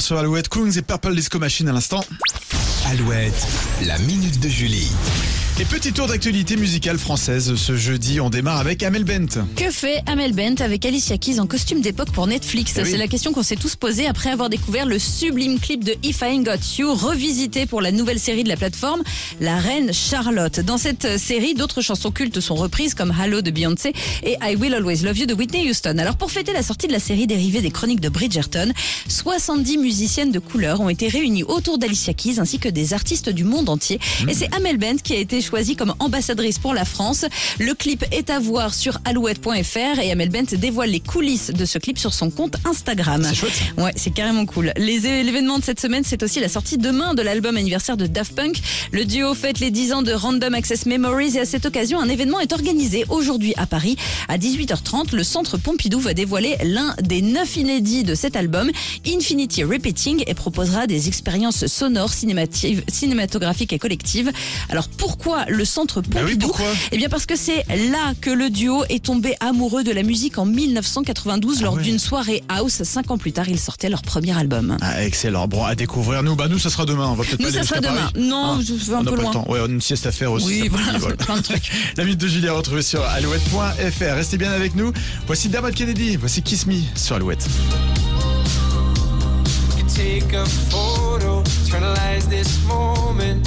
sur Alouette Kungs et Purple Disco Machine à l'instant. Alouette, la minute de Julie. Et petit tour d'actualité musicale française ce jeudi, on démarre avec Amel Bent. Que fait Amel Bent avec Alicia Keys en costume d'époque pour Netflix Eh oui. C'est la question qu'on s'est tous posée après avoir découvert le sublime clip de If I Ain't Got You, revisité pour la nouvelle série de la plateforme, La Reine Charlotte. Dans cette série, d'autres chansons cultes sont reprises comme Hello de Beyoncé et I Will Always Love You de Whitney Houston. Alors pour fêter la sortie de la série dérivée des chroniques de Bridgerton, 70 musiciennes de couleur ont été réunies autour d'Alicia Keys ainsi que des artistes du monde entier. Et c'est Amel Bent qui a été choisie comme ambassadrice pour la France. Le clip est à voir sur alouette.fr et Amel Bent dévoile les coulisses de ce clip sur son compte Instagram. C'est chouette, Ouais, c'est carrément cool. Les l'événement de cette semaine, c'est aussi la sortie demain de l'album anniversaire de Daft Punk. Le duo fête les 10 ans de Random Access Memories et à cette occasion, un événement est organisé aujourd'hui à Paris. À 18h30, le Centre Pompidou va dévoiler l'un des neuf inédits de cet album, Infinity Repeating, et proposera des expériences sonores, cinématographiques et collectives. Alors pourquoi le Centre Bah oui, Pompidou pourquoi Eh bien parce que c'est là que le duo est tombé amoureux de la musique en 1992 lors Ah ouais. d'une soirée house. Cinq ans plus tard, ils sortaient leur premier album. Ah, excellent. Bon, à découvrir. Nous, bah, nous, ça sera demain. On va peut-être Nous, pas ça sera demain. Paris. Non, Ah, je vais un on peu pas loin. le temps. Ouais, on a une sieste à faire aussi. Oui, voilà, voilà. plein de trucs. La minute de Julie à retrouver sur alouette.fr. Restez bien avec nous. Voici Dermot Kennedy. Voici Kiss Me sur Alouette. You take a photo, eternalize this moment.